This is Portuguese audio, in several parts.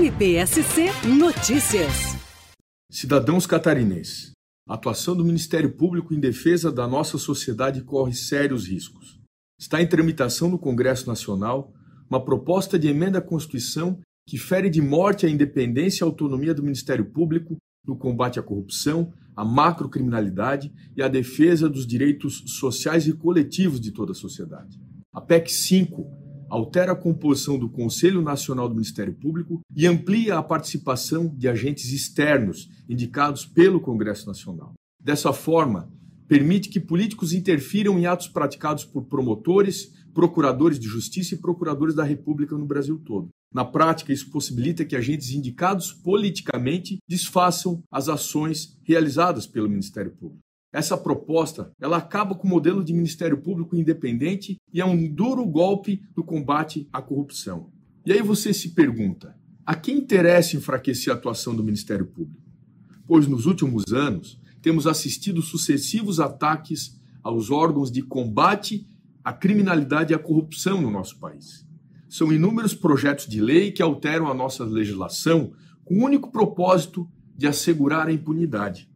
MPSC Notícias. Cidadãos catarinenses. A atuação do Ministério Público em defesa da nossa sociedade corre sérios riscos. Está em tramitação no Congresso Nacional uma proposta de emenda à Constituição que fere de morte a independência e autonomia do Ministério Público no combate à corrupção, à macrocriminalidade e à defesa dos direitos sociais e coletivos de toda a sociedade. A PEC 5 altera a composição do Conselho Nacional do Ministério Público e amplia a participação de agentes externos indicados pelo Congresso Nacional. Dessa forma, permite que políticos interfiram em atos praticados por promotores, procuradores de justiça e procuradores da República no Brasil todo. Na prática, isso possibilita que agentes indicados politicamente desfaçam as ações realizadas pelo Ministério Público. Essa proposta, ela acaba com o modelo de Ministério Público independente e é um duro golpe no combate à corrupção. E aí você se pergunta: a quem interessa enfraquecer a atuação do Ministério Público? Pois nos últimos anos temos assistido sucessivos ataques aos órgãos de combate à criminalidade e à corrupção no nosso país. São inúmeros projetos de lei que alteram a nossa legislação com o único propósito de assegurar a impunidade.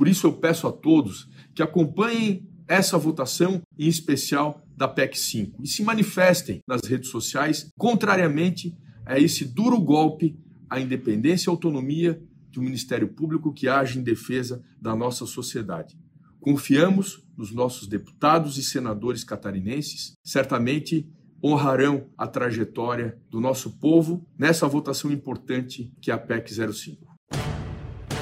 Por isso eu peço a todos que acompanhem essa votação, em especial da PEC 5, e se manifestem nas redes sociais contrariamente a esse duro golpe à independência e autonomia do Ministério Público que age em defesa da nossa sociedade. Confiamos nos nossos deputados e senadores catarinenses, certamente honrarão a trajetória do nosso povo nessa votação importante que é a PEC 05.